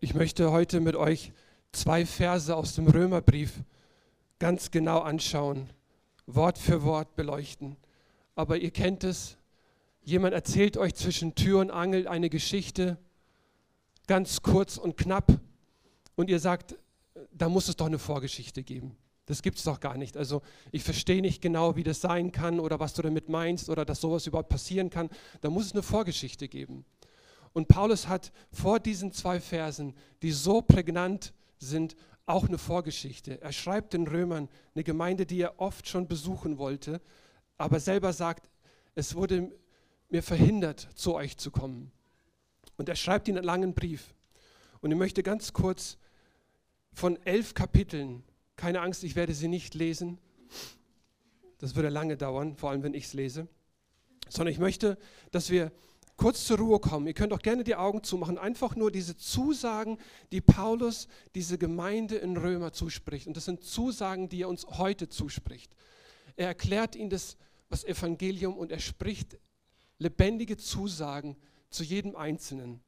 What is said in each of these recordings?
Ich möchte heute mit euch zwei Verse aus dem Römerbrief ganz genau anschauen, Wort für Wort beleuchten. Aber ihr kennt es, jemand erzählt euch zwischen Tür und Angel eine Geschichte, ganz kurz und knapp, und ihr sagt, da muss es doch eine Vorgeschichte geben. Das gibt es doch gar nicht. Also ich verstehe nicht genau, wie das sein kann oder was du damit meinst oder dass sowas überhaupt passieren kann. Da muss es eine Vorgeschichte geben. Und Paulus hat vor diesen zwei Versen, die so prägnant sind, auch eine Vorgeschichte. Er schreibt den Römern, eine Gemeinde, die er oft schon besuchen wollte, aber selber sagt, es wurde mir verhindert, zu euch zu kommen. Und er schreibt ihnen einen langen Brief. Und ich möchte ganz kurz von elf Kapiteln, keine Angst, ich werde sie nicht lesen, das würde lange dauern, vor allem wenn ich es lese, sondern ich möchte, dass wir kurz zur Ruhe kommen. Ihr könnt auch gerne die Augen zumachen. Einfach nur diese Zusagen, die Paulus diese Gemeinde in Römer zuspricht. Und das sind Zusagen, die er uns heute zuspricht. Er erklärt ihnen das, das Evangelium und er spricht lebendige Zusagen zu jedem Einzelnen.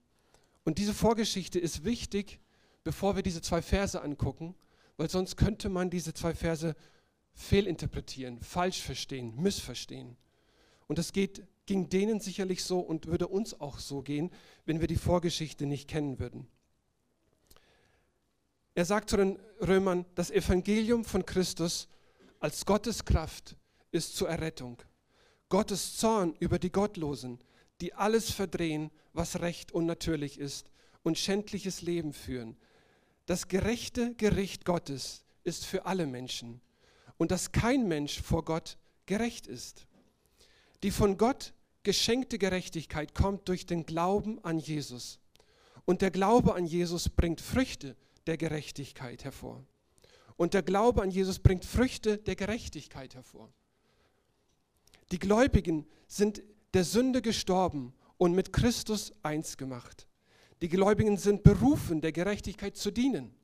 Und diese Vorgeschichte ist wichtig, bevor wir diese zwei Verse angucken, weil sonst könnte man diese zwei Verse fehlinterpretieren, falsch verstehen, missverstehen. Und das geht ging denen sicherlich so und würde uns auch so gehen, wenn wir die Vorgeschichte nicht kennen würden. Er sagt zu den Römern, das Evangelium von Christus als Gottes Kraft ist zur Errettung. Gottes Zorn über die Gottlosen, die alles verdrehen, was recht und natürlich ist und schändliches Leben führen. Das gerechte Gericht Gottes ist für alle Menschen und dass kein Mensch vor Gott gerecht ist. Die von Gott geschenkte Gerechtigkeit kommt durch den Glauben an Jesus. Und der Glaube an Jesus bringt Früchte der Gerechtigkeit hervor. Und der Glaube an Jesus bringt Früchte der Gerechtigkeit hervor. Die Gläubigen sind der Sünde gestorben und mit Christus eins gemacht. Die Gläubigen sind berufen, der Gerechtigkeit zu dienen,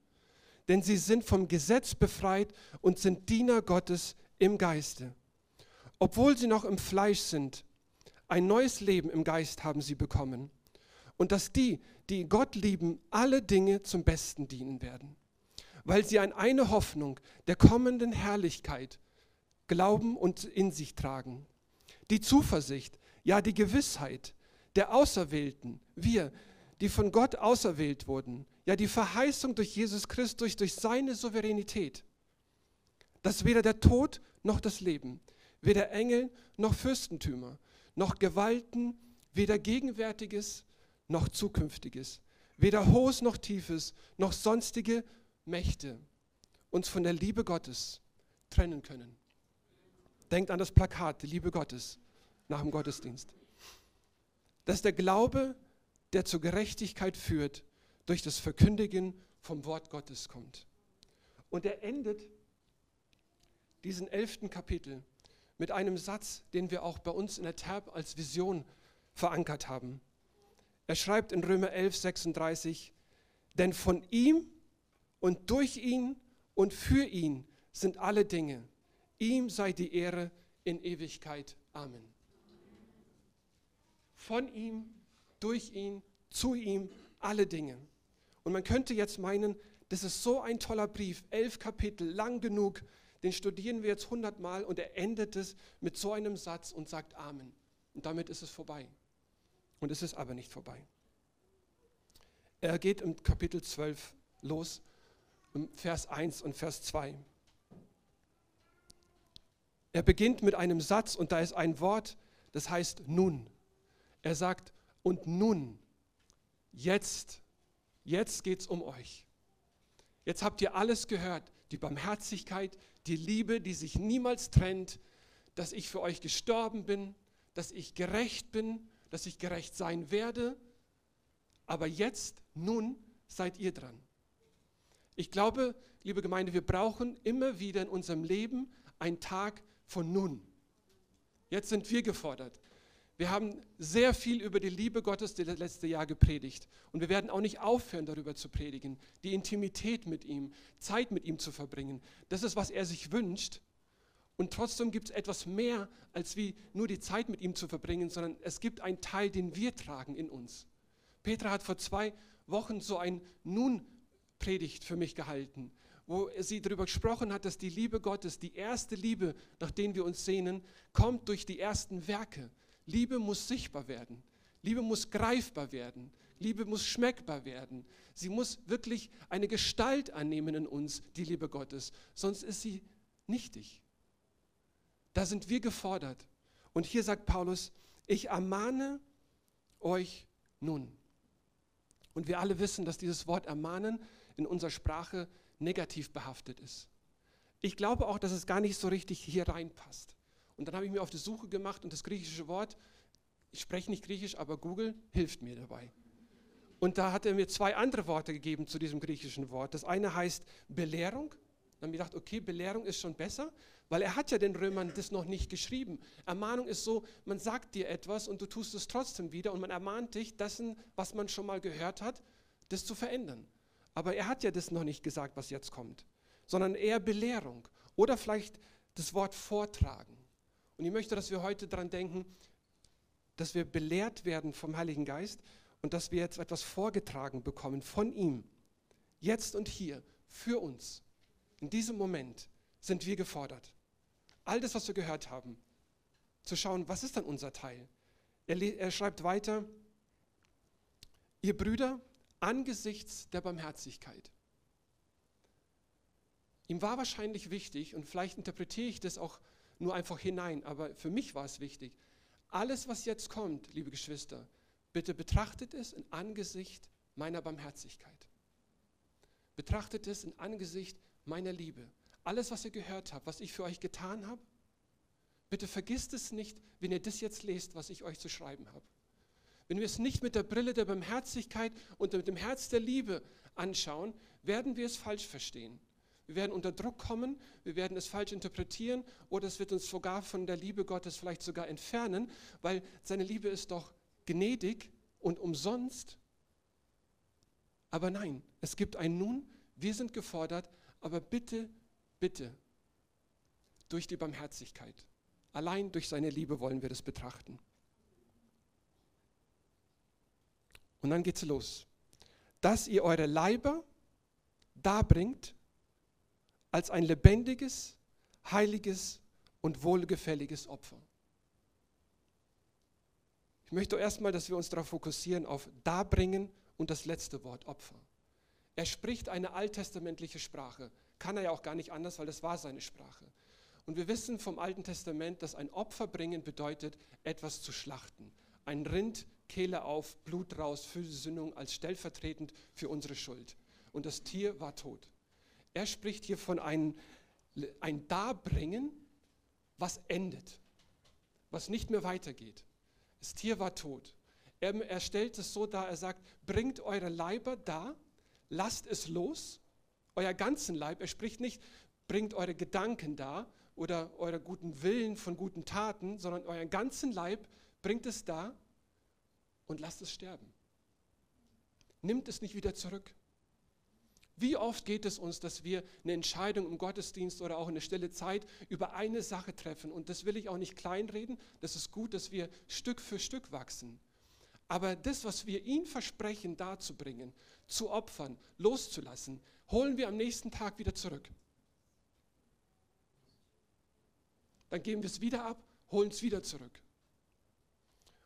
denn sie sind vom Gesetz befreit und sind Diener Gottes im Geiste. Obwohl sie noch im Fleisch sind, ein neues Leben im Geist haben sie bekommen. Und dass die, die Gott lieben, alle Dinge zum Besten dienen werden. Weil sie an eine Hoffnung der kommenden Herrlichkeit glauben und in sich tragen. Die Zuversicht, ja die Gewissheit der Auserwählten, wir, die von Gott auserwählt wurden, ja die Verheißung durch Jesus Christus, durch seine Souveränität, dass weder der Tod noch das Leben, weder Engel noch Fürstentümer, noch Gewalten, weder Gegenwärtiges noch Zukünftiges, weder Hohes noch Tiefes, noch sonstige Mächte uns von der Liebe Gottes trennen können. Denkt an das Plakat, die Liebe Gottes nach dem Gottesdienst. Das ist der Glaube, der zur Gerechtigkeit führt, durch das Verkündigen vom Wort Gottes kommt. Und er endet diesen elften Kapitel mit einem Satz, den wir auch bei uns in der Terb als Vision verankert haben. Er schreibt in Römer 11, 36, denn von ihm und durch ihn und für ihn sind alle Dinge. Ihm sei die Ehre in Ewigkeit. Amen. Von ihm, durch ihn, zu ihm alle Dinge. Und man könnte jetzt meinen, das ist so ein toller Brief, elf Kapitel, lang genug, den studieren wir jetzt hundertmal und er endet es mit so einem Satz und sagt Amen. Und damit ist es vorbei. Und es ist aber nicht vorbei. Er geht im Kapitel 12 los, Vers 1 und Vers 2. Er beginnt mit einem Satz und da ist ein Wort, das heißt nun. Er sagt, und nun, jetzt, jetzt geht es um euch. Jetzt habt ihr alles gehört, die Barmherzigkeit, die Liebe, die sich niemals trennt, dass ich für euch gestorben bin, dass ich gerecht bin, dass ich gerecht sein werde. Aber jetzt, nun seid ihr dran. Ich glaube, liebe Gemeinde, wir brauchen immer wieder in unserem Leben einen Tag von nun. Jetzt sind wir gefordert. Wir haben sehr viel über die Liebe Gottes das letzte Jahr gepredigt. Und wir werden auch nicht aufhören, darüber zu predigen. Die Intimität mit ihm, Zeit mit ihm zu verbringen. Das ist, was er sich wünscht. Und trotzdem gibt es etwas mehr, als wie nur die Zeit mit ihm zu verbringen, sondern es gibt einen Teil, den wir tragen in uns. Petra hat vor zwei Wochen so ein Nun-Predigt für mich gehalten, wo sie darüber gesprochen hat, dass die Liebe Gottes, die erste Liebe, nach der wir uns sehnen, kommt durch die ersten Werke. Liebe muss sichtbar werden. Liebe muss greifbar werden. Liebe muss schmeckbar werden. Sie muss wirklich eine Gestalt annehmen in uns, die Liebe Gottes. Sonst ist sie nichtig. Da sind wir gefordert. Und hier sagt Paulus, ich ermahne euch nun. Und wir alle wissen, dass dieses Wort ermahnen in unserer Sprache negativ behaftet ist. Ich glaube auch, dass es gar nicht so richtig hier reinpasst. Und dann habe ich mir auf die Suche gemacht und das griechische Wort, ich spreche nicht griechisch, aber Google hilft mir dabei. Und da hat er mir zwei andere Worte gegeben zu diesem griechischen Wort. Das eine heißt Belehrung. Dann habe ich gedacht, okay, Belehrung ist schon besser, weil er hat ja den Römern das noch nicht geschrieben. Ermahnung ist so, man sagt dir etwas und du tust es trotzdem wieder und man ermahnt dich, dessen, was man schon mal gehört hat, das zu verändern. Aber er hat ja das noch nicht gesagt, was jetzt kommt, sondern eher Belehrung oder vielleicht das Wort vortragen. Und ich möchte, dass wir heute daran denken, dass wir belehrt werden vom Heiligen Geist und dass wir jetzt etwas vorgetragen bekommen von ihm. Jetzt und hier, für uns. In diesem Moment sind wir gefordert. All das, was wir gehört haben, zu schauen, was ist dann unser Teil? Er, er schreibt weiter, ihr Brüder, angesichts der Barmherzigkeit. Ihm war wahrscheinlich wichtig, und vielleicht interpretiere ich das auch nur einfach hinein, aber für mich war es wichtig. Alles, was jetzt kommt, liebe Geschwister, bitte betrachtet es in Angesicht meiner Barmherzigkeit. Betrachtet es in Angesicht meiner Liebe. Alles, was ihr gehört habt, was ich für euch getan habe, bitte vergisst es nicht, wenn ihr das jetzt lest, was ich euch zu schreiben habe. Wenn wir es nicht mit der Brille der Barmherzigkeit und mit dem Herz der Liebe anschauen, werden wir es falsch verstehen. Wir werden unter Druck kommen, wir werden es falsch interpretieren oder es wird uns sogar von der Liebe Gottes vielleicht sogar entfernen, weil seine Liebe ist doch gnädig und umsonst. Aber nein, es gibt ein Nun, wir sind gefordert, aber bitte, bitte, durch die Barmherzigkeit. Allein durch seine Liebe wollen wir das betrachten. Und dann geht es los. Dass ihr eure Leiber darbringt als ein lebendiges, heiliges und wohlgefälliges Opfer. Ich möchte erstmal, dass wir uns darauf fokussieren, auf darbringen und das letzte Wort Opfer. Er spricht eine alttestamentliche Sprache. Kann er ja auch gar nicht anders, weil das war seine Sprache. Und wir wissen vom Alten Testament, dass ein Opfer bringen bedeutet, etwas zu schlachten. Ein Rind Kehle auf, Blut raus, für Sündung als stellvertretend für unsere Schuld. Und das Tier war tot. Er spricht hier von einem ein Darbringen, was endet, was nicht mehr weitergeht. Das Tier war tot. Er, er stellt es so dar, er sagt, bringt eure Leiber da, lasst es los, euer ganzen Leib. Er spricht nicht, bringt eure Gedanken da oder eure guten Willen von guten Taten, sondern euren ganzen Leib, bringt es da und lasst es sterben. Nimmt es nicht wieder zurück. Wie oft geht es uns, dass wir eine Entscheidung im Gottesdienst oder auch in der stille Zeit über eine Sache treffen? Und das will ich auch nicht kleinreden. Das ist gut, dass wir Stück für Stück wachsen. Aber das, was wir ihm versprechen, darzubringen, zu opfern, loszulassen, holen wir am nächsten Tag wieder zurück. Dann geben wir es wieder ab, holen es wieder zurück.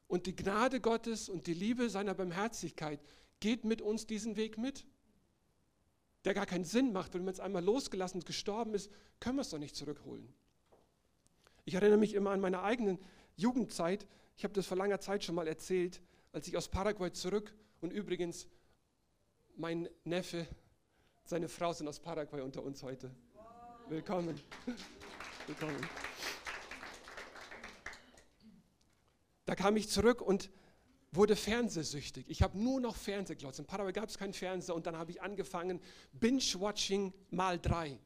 Und die Gnade Gottes und die Liebe seiner Barmherzigkeit geht mit uns diesen Weg mit. Der gar keinen Sinn macht, wenn man es einmal losgelassen und gestorben ist, können wir es doch nicht zurückholen. Ich erinnere mich immer an meine eigenen Jugendzeit. Ich habe das vor langer Zeit schon mal erzählt, als ich aus Paraguay zurück und übrigens mein Neffe, seine Frau sind aus Paraguay unter uns heute. Willkommen. Willkommen. Da kam ich zurück und wurde fernsehsüchtig. Ich habe nur noch Fernseh glotzt. In Paraguay gab es keinen Fernseher und dann habe ich angefangen, Binge-Watching mal drei.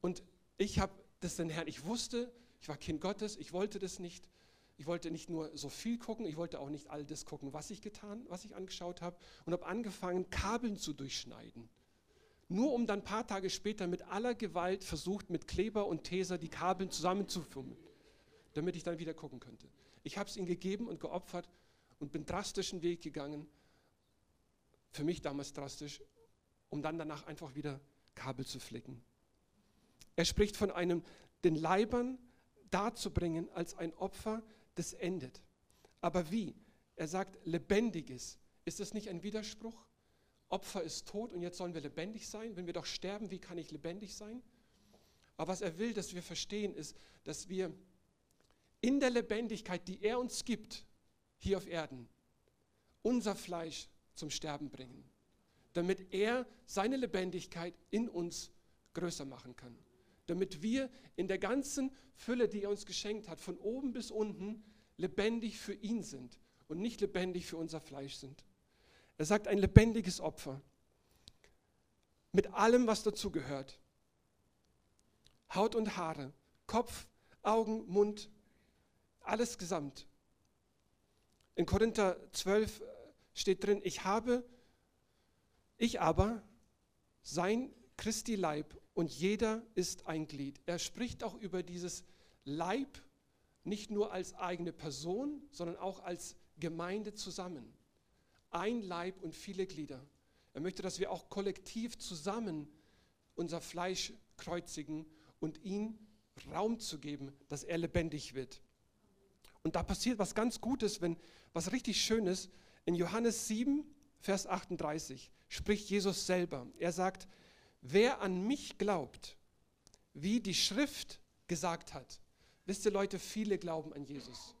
Und ich habe das den Herrn, ich wusste, ich war Kind Gottes, ich wollte das nicht. Ich wollte nicht nur so viel gucken, ich wollte auch nicht all das gucken, was ich getan, was ich angeschaut habe und habe angefangen, Kabeln zu durchschneiden. Nur um dann ein paar Tage später mit aller Gewalt versucht, mit Kleber und Teser die Kabeln zusammenzufummeln, damit ich dann wieder gucken könnte. Ich habe es ihm gegeben und geopfert und bin drastischen Weg gegangen. Für mich damals drastisch, um dann danach einfach wieder Kabel zu flicken. Er spricht von einem, den Leibern darzubringen als ein Opfer, das endet. Aber wie? Er sagt lebendiges. Ist das nicht ein Widerspruch? Opfer ist tot und jetzt sollen wir lebendig sein. Wenn wir doch sterben, wie kann ich lebendig sein? Aber was er will, dass wir verstehen, ist, dass wir in der Lebendigkeit, die er uns gibt, hier auf Erden, unser Fleisch zum Sterben bringen, damit er seine Lebendigkeit in uns größer machen kann. Damit wir in der ganzen Fülle, die er uns geschenkt hat, von oben bis unten lebendig für ihn sind und nicht lebendig für unser Fleisch sind. Er sagt ein lebendiges Opfer mit allem, was dazu gehört. Haut und Haare, Kopf, Augen, Mund, alles gesamt. In Korinther 12 steht drin, ich habe, ich aber, sein Christi Leib und jeder ist ein Glied. Er spricht auch über dieses Leib nicht nur als eigene Person, sondern auch als Gemeinde zusammen. Ein Leib und viele Glieder. Er möchte, dass wir auch kollektiv zusammen unser Fleisch kreuzigen und ihm Raum zu geben, dass er lebendig wird. Und da passiert was ganz Gutes, wenn was richtig Schönes. In Johannes 7, Vers 38 spricht Jesus selber. Er sagt, wer an mich glaubt, wie die Schrift gesagt hat. Wisst ihr Leute, viele glauben an Jesus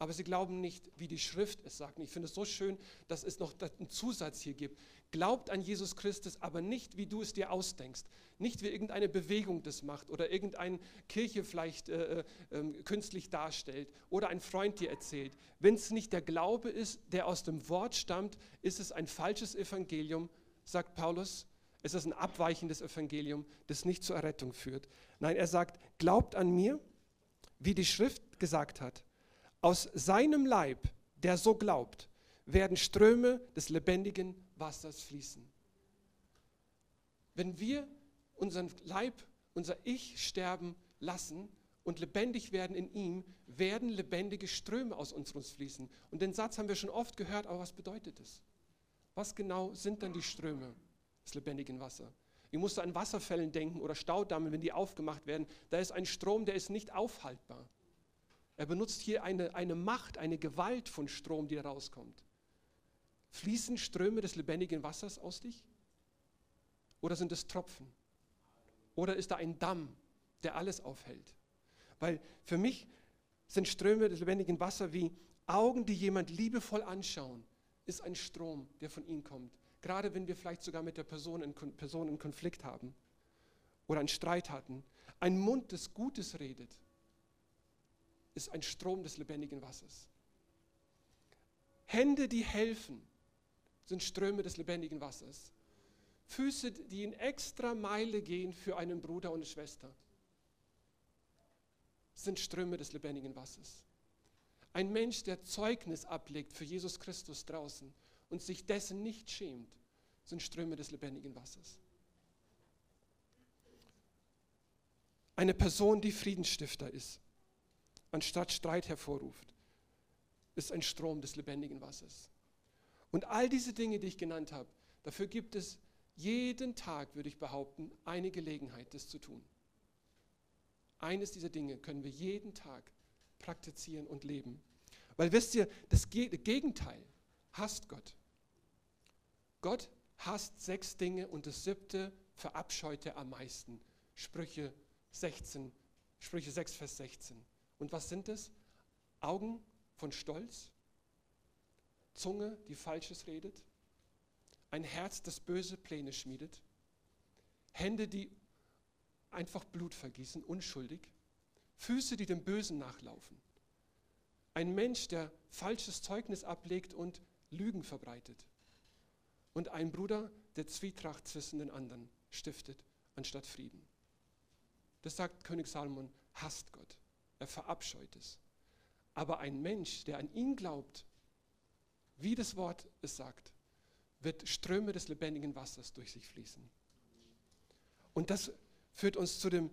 aber sie glauben nicht, wie die Schrift es sagt. Und ich finde es so schön, dass es noch einen Zusatz hier gibt. Glaubt an Jesus Christus, aber nicht, wie du es dir ausdenkst. Nicht, wie irgendeine Bewegung das macht oder irgendeine Kirche vielleicht äh, äh, künstlich darstellt oder ein Freund dir erzählt. Wenn es nicht der Glaube ist, der aus dem Wort stammt, ist es ein falsches Evangelium, sagt Paulus. Es ist ein abweichendes Evangelium, das nicht zur Errettung führt. Nein, er sagt, glaubt an mir, wie die Schrift gesagt hat. Aus seinem Leib, der so glaubt, werden Ströme des lebendigen Wassers fließen. Wenn wir unseren Leib, unser Ich sterben lassen und lebendig werden in ihm, werden lebendige Ströme aus uns fließen. Und den Satz haben wir schon oft gehört, aber was bedeutet es? Was genau sind dann die Ströme des lebendigen Wassers? Ich musste an Wasserfällen denken oder Staudammen, wenn die aufgemacht werden. Da ist ein Strom, der ist nicht aufhaltbar. Er benutzt hier eine, eine Macht, eine Gewalt von Strom, die rauskommt. Fließen Ströme des lebendigen Wassers aus dich? Oder sind es Tropfen? Oder ist da ein Damm, der alles aufhält? Weil für mich sind Ströme des lebendigen Wassers wie Augen, die jemand liebevoll anschauen, ist ein Strom, der von ihm kommt. Gerade wenn wir vielleicht sogar mit der Person in, Person in Konflikt haben oder einen Streit hatten. Ein Mund, das Gutes redet, ist ein Strom des lebendigen Wassers. Hände, die helfen, sind Ströme des lebendigen Wassers. Füße, die in extra Meile gehen für einen Bruder und eine Schwester, sind Ströme des lebendigen Wassers. Ein Mensch, der Zeugnis ablegt für Jesus Christus draußen und sich dessen nicht schämt, sind Ströme des lebendigen Wassers. Eine Person, die Friedensstifter ist, anstatt Streit hervorruft, ist ein Strom des lebendigen Wassers. Und all diese Dinge, die ich genannt habe, dafür gibt es jeden Tag, würde ich behaupten, eine Gelegenheit, das zu tun. Eines dieser Dinge können wir jeden Tag praktizieren und leben. Weil wisst ihr, das Gegenteil hasst Gott. Gott hasst sechs Dinge und das siebte verabscheut er am meisten. Sprüche 16, Sprüche 6, Vers 16. Und was sind es? Augen von Stolz, Zunge, die Falsches redet, ein Herz, das böse Pläne schmiedet, Hände, die einfach Blut vergießen, unschuldig, Füße, die dem Bösen nachlaufen, ein Mensch, der falsches Zeugnis ablegt und Lügen verbreitet und ein Bruder, der Zwietracht zwischen den anderen stiftet, anstatt Frieden. Das sagt König Salomon, hasst Gott. Er verabscheut es. Aber ein Mensch, der an ihn glaubt, wie das Wort es sagt, wird Ströme des lebendigen Wassers durch sich fließen. Und das führt uns zu dem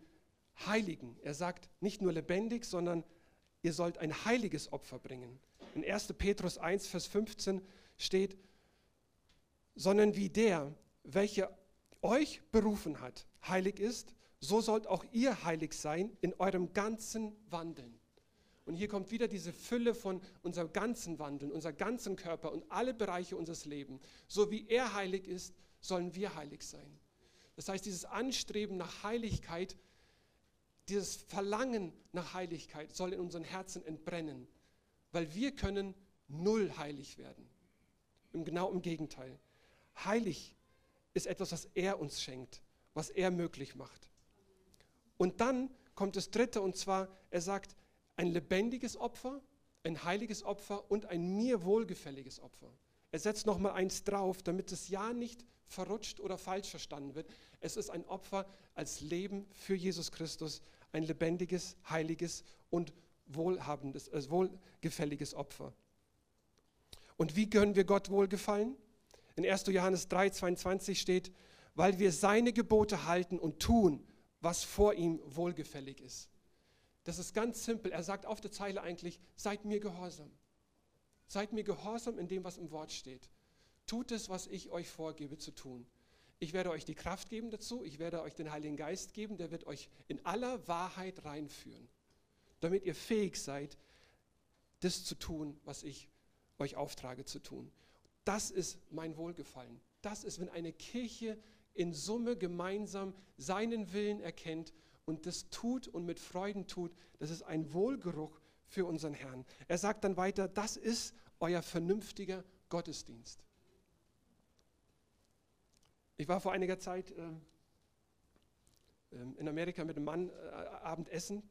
Heiligen. Er sagt nicht nur lebendig, sondern ihr sollt ein heiliges Opfer bringen. In 1. Petrus 1, Vers 15 steht, sondern wie der, welcher euch berufen hat, heilig ist, so sollt auch ihr heilig sein in eurem ganzen Wandeln. Und hier kommt wieder diese Fülle von unserem ganzen Wandeln, unser ganzen Körper und alle Bereiche unseres Lebens. So wie er heilig ist, sollen wir heilig sein. Das heißt, dieses Anstreben nach Heiligkeit, dieses Verlangen nach Heiligkeit soll in unseren Herzen entbrennen, weil wir können null heilig werden. Genau im Gegenteil. Heilig ist etwas, was er uns schenkt, was er möglich macht. Und dann kommt das Dritte, und zwar, er sagt, ein lebendiges Opfer, ein heiliges Opfer und ein mir wohlgefälliges Opfer. Er setzt nochmal eins drauf, damit das Ja nicht verrutscht oder falsch verstanden wird. Es ist ein Opfer als Leben für Jesus Christus, ein lebendiges, heiliges und wohlhabendes, äh, wohlgefälliges Opfer. Und wie können wir Gott wohlgefallen? In 1. Johannes 3, 22 steht, weil wir seine Gebote halten und tun, was vor ihm wohlgefällig ist. Das ist ganz simpel. Er sagt auf der Zeile eigentlich, seid mir gehorsam. Seid mir gehorsam in dem, was im Wort steht. Tut es, was ich euch vorgebe zu tun. Ich werde euch die Kraft geben dazu, ich werde euch den Heiligen Geist geben, der wird euch in aller Wahrheit reinführen, damit ihr fähig seid, das zu tun, was ich euch auftrage zu tun. Das ist mein Wohlgefallen. Das ist, wenn eine Kirche in Summe gemeinsam seinen Willen erkennt und das tut und mit Freuden tut, das ist ein Wohlgeruch für unseren Herrn. Er sagt dann weiter, das ist euer vernünftiger Gottesdienst. Ich war vor einiger Zeit äh, in Amerika mit einem Mann äh, Abendessen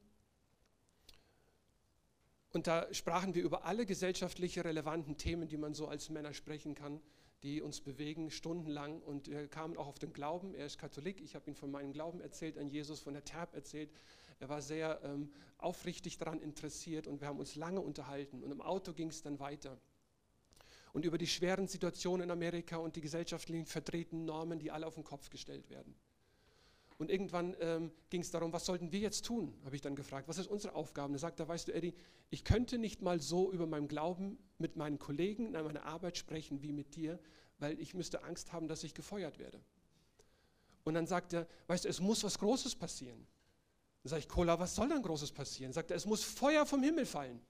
und da sprachen wir über alle gesellschaftlich relevanten Themen, die man so als Männer sprechen kann die uns bewegen, stundenlang. Und wir kamen auch auf den Glauben. Er ist Katholik. Ich habe ihm von meinem Glauben erzählt, an Jesus, von der Terp erzählt. Er war sehr ähm, aufrichtig daran interessiert und wir haben uns lange unterhalten. Und im Auto ging es dann weiter. Und über die schweren Situationen in Amerika und die gesellschaftlichen verdrehten Normen, die alle auf den Kopf gestellt werden. Und irgendwann ähm, ging es darum, was sollten wir jetzt tun, habe ich dann gefragt. Was ist unsere Aufgabe? er sagt, da weißt du, Eddie, ich könnte nicht mal so über meinen Glauben mit meinen Kollegen in meiner Arbeit sprechen wie mit dir, weil ich müsste Angst haben, dass ich gefeuert werde. Und dann sagt er, weißt du, es muss was Großes passieren. Dann sage ich, Cola, was soll dann Großes passieren? Sagt er, es muss Feuer vom Himmel fallen.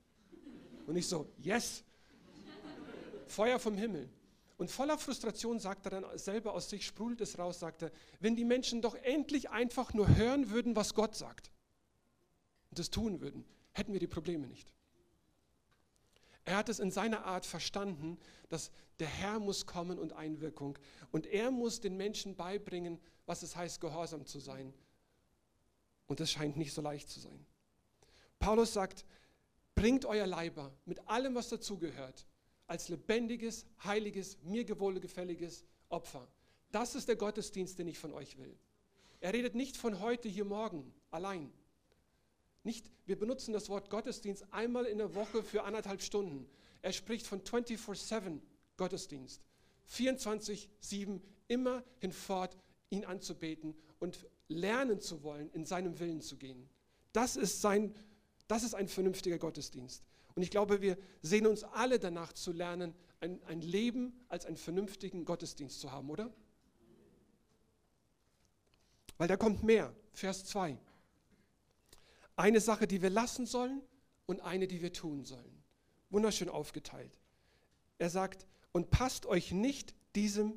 Und ich so, yes, Feuer vom Himmel. Und voller Frustration sagt er dann selber aus sich, sprudelt es raus, sagt er, wenn die Menschen doch endlich einfach nur hören würden, was Gott sagt und das tun würden, hätten wir die Probleme nicht. Er hat es in seiner Art verstanden, dass der Herr muss kommen und Einwirkung. Und er muss den Menschen beibringen, was es heißt, gehorsam zu sein. Und das scheint nicht so leicht zu sein. Paulus sagt, bringt euer Leiber mit allem, was dazugehört, als lebendiges, heiliges, mir gewohlgefälliges Opfer. Das ist der Gottesdienst, den ich von euch will. Er redet nicht von heute, hier, morgen, allein. Nicht, wir benutzen das Wort Gottesdienst einmal in der Woche für anderthalb Stunden. Er spricht von 24-7 Gottesdienst. 24-7 immer hinfort ihn anzubeten und lernen zu wollen, in seinem Willen zu gehen. Das ist, sein, das ist ein vernünftiger Gottesdienst. Und ich glaube, wir sehen uns alle danach zu lernen, ein, ein Leben als einen vernünftigen Gottesdienst zu haben, oder? Weil da kommt mehr. Vers 2. Eine Sache, die wir lassen sollen und eine, die wir tun sollen. Wunderschön aufgeteilt. Er sagt, und passt euch nicht diesem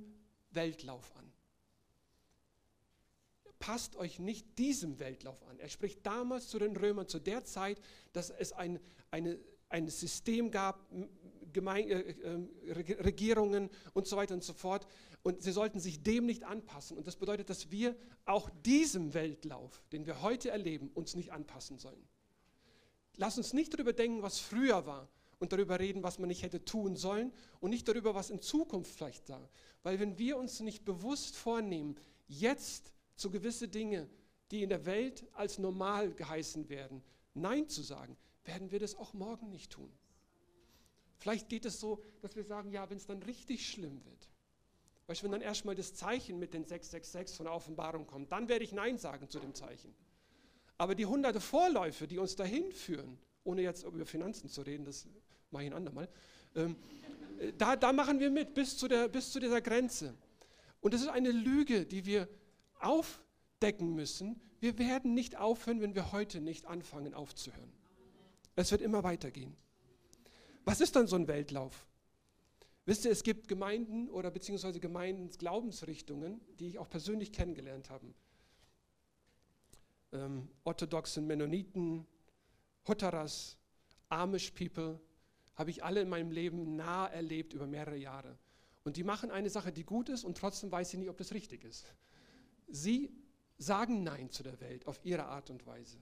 Weltlauf an. Passt euch nicht diesem Weltlauf an. Er spricht damals zu den Römern, zu der Zeit, dass es ein, eine ein System gab, Gemein äh, äh, Regierungen und so weiter und so fort. Und sie sollten sich dem nicht anpassen. Und das bedeutet, dass wir auch diesem Weltlauf, den wir heute erleben, uns nicht anpassen sollen. Lass uns nicht darüber denken, was früher war und darüber reden, was man nicht hätte tun sollen und nicht darüber, was in Zukunft vielleicht da. Weil wenn wir uns nicht bewusst vornehmen, jetzt zu gewisse Dinge, die in der Welt als normal geheißen werden, Nein zu sagen, werden wir das auch morgen nicht tun. Vielleicht geht es so, dass wir sagen, ja, wenn es dann richtig schlimm wird, weißt du, wenn dann erstmal das Zeichen mit den 666 von der Offenbarung kommt, dann werde ich Nein sagen zu dem Zeichen. Aber die hunderte Vorläufe, die uns dahin führen, ohne jetzt über Finanzen zu reden, das mache ich ein andermal, ähm, Äh, da, da machen wir mit, bis zu, der, bis zu dieser Grenze. Und das ist eine Lüge, die wir aufdecken müssen. Wir werden nicht aufhören, wenn wir heute nicht anfangen aufzuhören. Es wird immer weitergehen. Was ist dann so ein Weltlauf? Wisst ihr, es gibt Gemeinden oder beziehungsweise Gemeindensglaubensrichtungen, die ich auch persönlich kennengelernt habe. Ähm, orthodoxen Mennoniten, Hutteras, Amish People, habe ich alle in meinem Leben nah erlebt über mehrere Jahre. Und die machen eine Sache, die gut ist und trotzdem weiß ich nicht, ob das richtig ist. Sie sagen Nein zu der Welt auf ihre Art und Weise.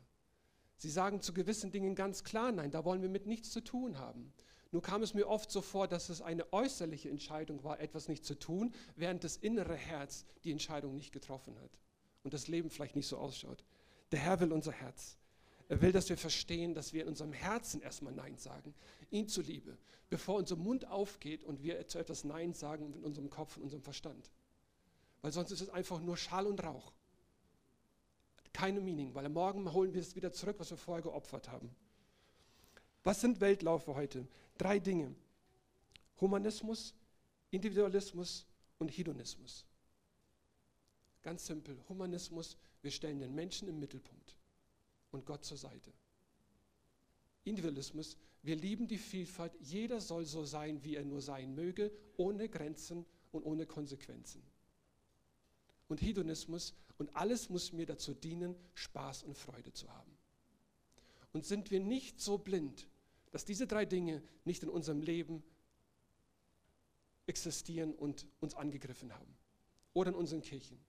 Sie sagen zu gewissen Dingen ganz klar Nein, da wollen wir mit nichts zu tun haben. Nur kam es mir oft so vor, dass es eine äußerliche Entscheidung war, etwas nicht zu tun, während das innere Herz die Entscheidung nicht getroffen hat und das Leben vielleicht nicht so ausschaut. Der Herr will unser Herz. Er will, dass wir verstehen, dass wir in unserem Herzen erstmal Nein sagen, ihn zuliebe, bevor unser Mund aufgeht und wir zu etwas Nein sagen mit unserem Kopf und unserem Verstand. Weil sonst ist es einfach nur Schall und Rauch. Keine Meaning, weil morgen holen wir es wieder zurück, was wir vorher geopfert haben. Was sind Weltlaufe heute? Drei Dinge. Humanismus, Individualismus und Hedonismus. Ganz simpel. Humanismus, wir stellen den Menschen im Mittelpunkt und Gott zur Seite. Individualismus, wir lieben die Vielfalt, jeder soll so sein, wie er nur sein möge, ohne Grenzen und ohne Konsequenzen. Und Hedonismus, und alles muss mir dazu dienen, Spaß und Freude zu haben. Und sind wir nicht so blind, dass diese drei Dinge nicht in unserem Leben existieren und uns angegriffen haben? Oder in unseren Kirchen?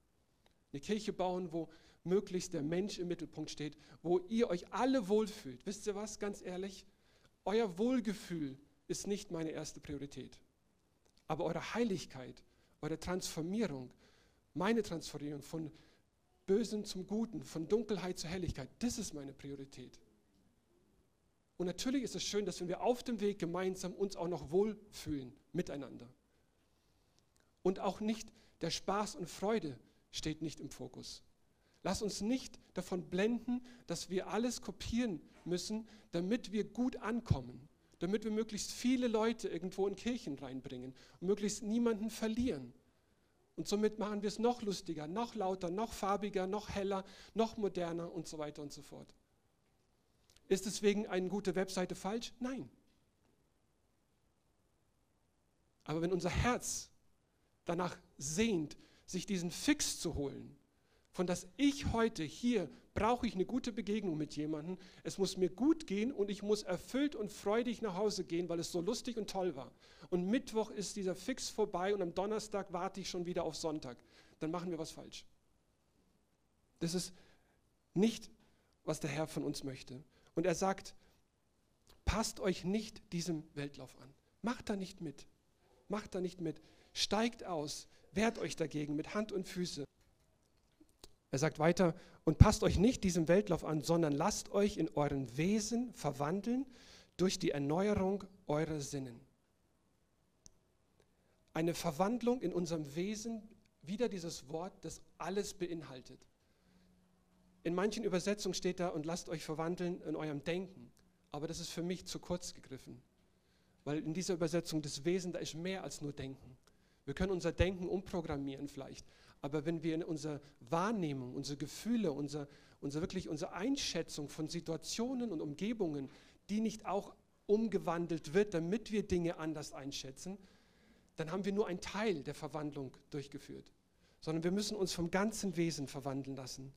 Eine Kirche bauen, wo möglichst der Mensch im Mittelpunkt steht, wo ihr euch alle wohlfühlt. Wisst ihr was, ganz ehrlich? Euer Wohlgefühl ist nicht meine erste Priorität. Aber eure Heiligkeit, eure Transformierung, meine Transformierung von Bösen zum Guten, von Dunkelheit zur Helligkeit, das ist meine Priorität. Und natürlich ist es schön, dass wir auf dem Weg gemeinsam uns auch noch wohlfühlen miteinander. Und auch nicht der Spaß und Freude steht nicht im Fokus. Lass uns nicht davon blenden, dass wir alles kopieren müssen, damit wir gut ankommen, damit wir möglichst viele Leute irgendwo in Kirchen reinbringen und möglichst niemanden verlieren. Und somit machen wir es noch lustiger, noch lauter, noch farbiger, noch heller, noch moderner und so weiter und so fort. Ist deswegen eine gute Webseite falsch? Nein. Aber wenn unser Herz danach sehnt, sich diesen Fix zu holen, von dass ich heute hier brauche ich eine gute Begegnung mit jemandem, es muss mir gut gehen und ich muss erfüllt und freudig nach Hause gehen, weil es so lustig und toll war. Und Mittwoch ist dieser Fix vorbei und am Donnerstag warte ich schon wieder auf Sonntag. Dann machen wir was falsch. Das ist nicht, was der Herr von uns möchte. Und er sagt, passt euch nicht diesem Weltlauf an. Macht da nicht mit. Macht da nicht mit. Steigt aus. Wehrt euch dagegen mit Hand und Füße. Er sagt weiter, und passt euch nicht diesem Weltlauf an, sondern lasst euch in euren Wesen verwandeln durch die Erneuerung eurer Sinnen. Eine Verwandlung in unserem Wesen, wieder dieses Wort, das alles beinhaltet. In manchen Übersetzungen steht da, und lasst euch verwandeln in eurem Denken. Aber das ist für mich zu kurz gegriffen. Weil in dieser Übersetzung das Wesen, da ist mehr als nur Denken. Wir können unser Denken umprogrammieren vielleicht. Aber wenn wir in unserer Wahrnehmung, unsere Gefühle, unser, unser wirklich unsere Einschätzung von Situationen und Umgebungen, die nicht auch umgewandelt wird, damit wir Dinge anders einschätzen, dann haben wir nur einen Teil der Verwandlung durchgeführt. Sondern wir müssen uns vom ganzen Wesen verwandeln lassen.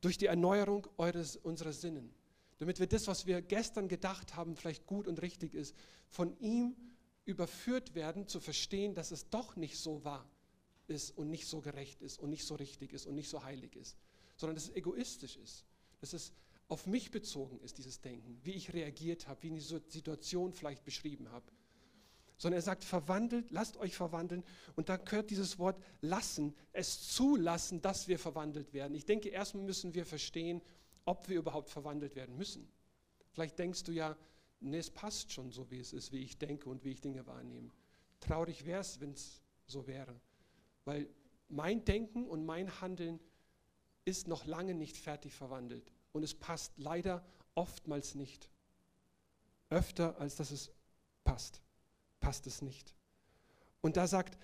Durch die Erneuerung eures, unserer Sinnen. Damit wir das, was wir gestern gedacht haben, vielleicht gut und richtig ist, von ihm überführt werden, zu verstehen, dass es doch nicht so war ist und nicht so gerecht ist und nicht so richtig ist und nicht so heilig ist, sondern dass es egoistisch ist, dass es auf mich bezogen ist, dieses Denken, wie ich reagiert habe, wie ich die Situation vielleicht beschrieben habe. Sondern er sagt, verwandelt, lasst euch verwandeln. Und da gehört dieses Wort lassen, es zulassen, dass wir verwandelt werden. Ich denke, erstmal müssen wir verstehen, ob wir überhaupt verwandelt werden müssen. Vielleicht denkst du ja, nee, es passt schon so, wie es ist, wie ich denke und wie ich Dinge wahrnehme. Traurig wäre es, wenn es so wäre. Weil mein Denken und mein Handeln ist noch lange nicht fertig verwandelt. Und es passt leider oftmals nicht. Öfter, als dass es passt. passt es nicht. Und da sagt,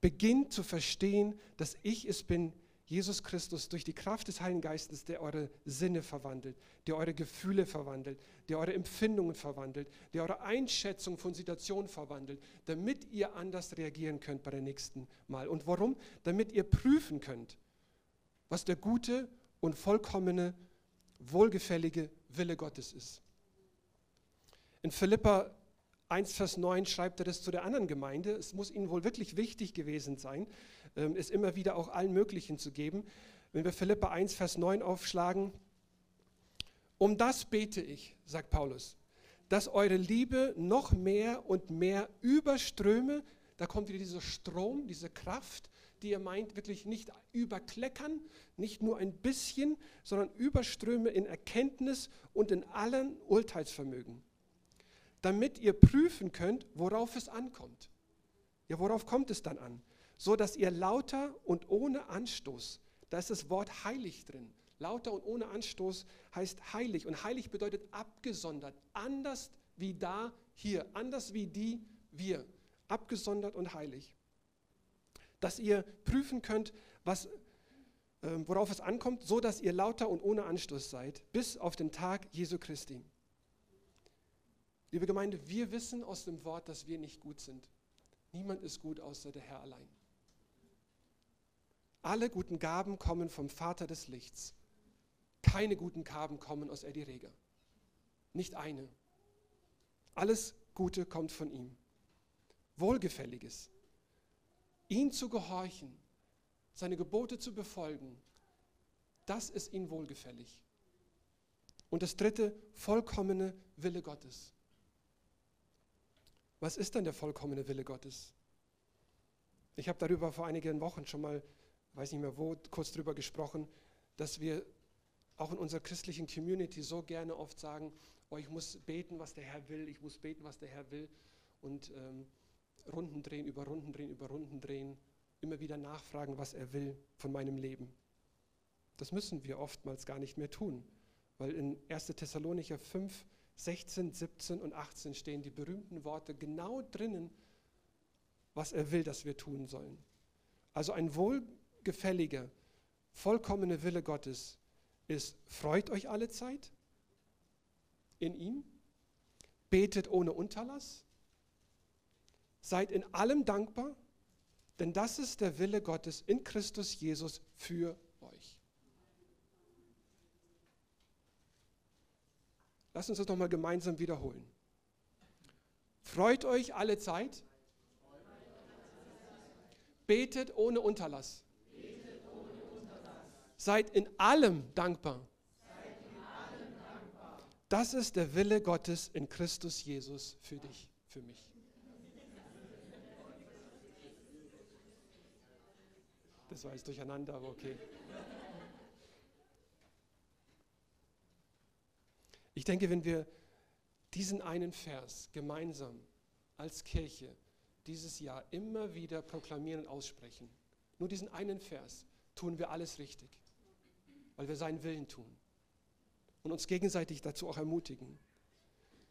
beginnt zu verstehen, dass ich es bin, Jesus Christus, durch die Kraft des Heiligen Geistes, der eure Sinne verwandelt, der eure Gefühle verwandelt, der eure Empfindungen verwandelt, der eure Einschätzung von Situationen verwandelt, damit ihr anders reagieren könnt bei der nächsten Mal. Und warum? Damit ihr prüfen könnt, was der gute und vollkommene, wohlgefällige Wille Gottes ist. In Philippa 1, Vers 9 schreibt er das zu der anderen Gemeinde. Es muss ihnen wohl wirklich wichtig gewesen sein, ähm, es immer wieder auch allen möglichen zu geben. Wenn wir Philippa 1, Vers 9 aufschlagen, um das bete ich, sagt Paulus, dass eure Liebe noch mehr und mehr überströme. Da kommt wieder dieser Strom, diese Kraft, die ihr meint, wirklich nicht überkleckern, nicht nur ein bisschen, sondern überströme in Erkenntnis und in allen Urteilsvermögen damit ihr prüfen könnt, worauf es ankommt. Ja, worauf kommt es dann an? So dass ihr lauter und ohne Anstoß, da ist das Wort heilig drin. Lauter und ohne Anstoß heißt heilig. Und heilig bedeutet abgesondert, anders wie da, hier, anders wie die, wir. Abgesondert und heilig. Dass ihr prüfen könnt, was, äh, worauf es ankommt, so dass ihr lauter und ohne Anstoß seid, bis auf den Tag Jesu Christi. Liebe Gemeinde, wir wissen aus dem Wort, dass wir nicht gut sind. Niemand ist gut außer der Herr allein. Alle guten Gaben kommen vom Vater des Lichts. Keine guten Gaben kommen aus Eddie Reger. Nicht eine. Alles Gute kommt von ihm. Wohlgefälliges. Ihn zu gehorchen, seine Gebote zu befolgen, das ist ihm wohlgefällig. Und das dritte, vollkommene Wille Gottes. Was ist denn der vollkommene Wille Gottes? Ich habe darüber vor einigen Wochen schon mal, weiß nicht mehr wo, kurz darüber gesprochen, dass wir auch in unserer christlichen Community so gerne oft sagen, oh, ich muss beten, was der Herr will, ich muss beten, was der Herr will und ähm, Runden drehen, über Runden drehen, über Runden drehen, immer wieder nachfragen, was er will von meinem Leben. Das müssen wir oftmals gar nicht mehr tun, weil in 1. Thessalonicher 5, 16, 17 und 18 stehen die berühmten Worte genau drinnen, was er will, dass wir tun sollen. Also ein wohlgefälliger, vollkommener Wille Gottes ist, freut euch alle Zeit in ihm, betet ohne Unterlass, seid in allem dankbar, denn das ist der Wille Gottes in Christus Jesus für euch. Lass uns das nochmal gemeinsam wiederholen. Freut euch alle Zeit. Betet ohne Unterlass. Seid in allem dankbar. Das ist der Wille Gottes in Christus Jesus für dich, für mich. Das war jetzt durcheinander, aber okay. Ich denke, wenn wir diesen einen Vers gemeinsam als Kirche dieses Jahr immer wieder proklamieren und aussprechen, nur diesen einen Vers, tun wir alles richtig, weil wir seinen Willen tun und uns gegenseitig dazu auch ermutigen.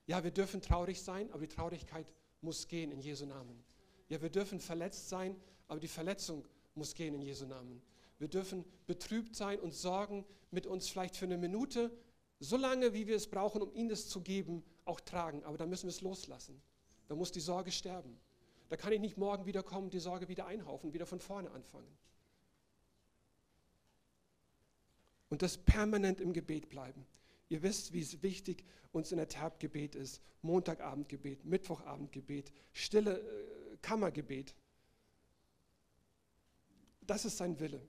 Ja, wir dürfen traurig sein, aber die Traurigkeit muss gehen in Jesu Namen. Ja, wir dürfen verletzt sein, aber die Verletzung muss gehen in Jesu Namen. Wir dürfen betrübt sein und sorgen mit uns vielleicht für eine Minute, so lange, wie wir es brauchen, um ihnen das zu geben, auch tragen. Aber da müssen wir es loslassen. Da muss die Sorge sterben. Da kann ich nicht morgen wieder kommen, die Sorge wieder einhaufen, wieder von vorne anfangen. Und das permanent im Gebet bleiben. Ihr wisst, wie es wichtig uns in der Tabgebet ist. Montagabendgebet, Mittwochabendgebet, stille äh, Kammergebet. Das ist sein Wille.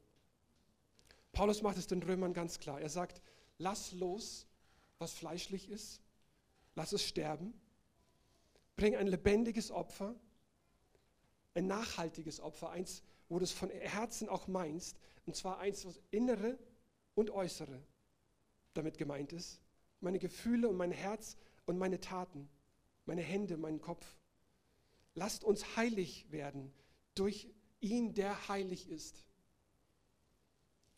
Paulus macht es den Römern ganz klar. Er sagt, lass los, was fleischlich ist, lass es sterben, bring ein lebendiges Opfer, ein nachhaltiges Opfer, eins, wo du es von Herzen auch meinst, und zwar eins, was innere und äußere damit gemeint ist, meine Gefühle und mein Herz und meine Taten, meine Hände, meinen Kopf. Lasst uns heilig werden durch ihn, der heilig ist.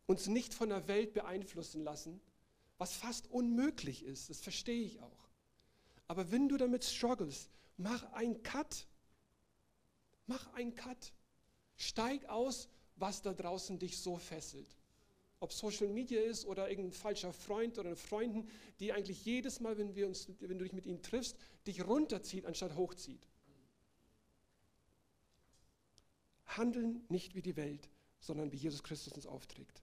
Uns nicht von der Welt beeinflussen lassen, was fast unmöglich ist, das verstehe ich auch. Aber wenn du damit struggles Mach einen Cut. Mach einen Cut. Steig aus, was da draußen dich so fesselt. Ob Social Media ist oder irgendein falscher Freund oder Freunden, die eigentlich jedes Mal, wenn, wir uns, wenn du dich mit ihnen triffst, dich runterzieht, anstatt hochzieht. Handeln nicht wie die Welt, sondern wie Jesus Christus uns aufträgt.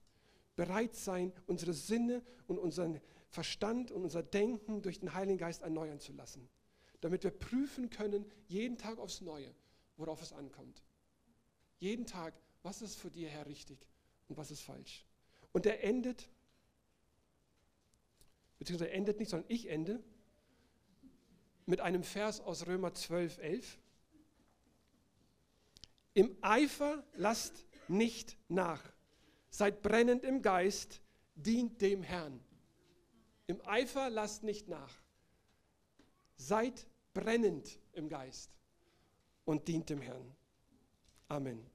Bereit sein, unsere Sinne und unseren Verstand und unser Denken durch den Heiligen Geist erneuern zu lassen, damit wir prüfen können, jeden Tag aufs Neue, worauf es ankommt. Jeden Tag, was ist für dir, Herr, richtig und was ist falsch. Und er endet, beziehungsweise endet nicht, sondern ich ende mit einem Vers aus Römer 12, 11. Im Eifer lasst nicht nach. Seid brennend im Geist, dient dem Herrn. Im Eifer lasst nicht nach. Seid brennend im Geist und dient dem Herrn. Amen.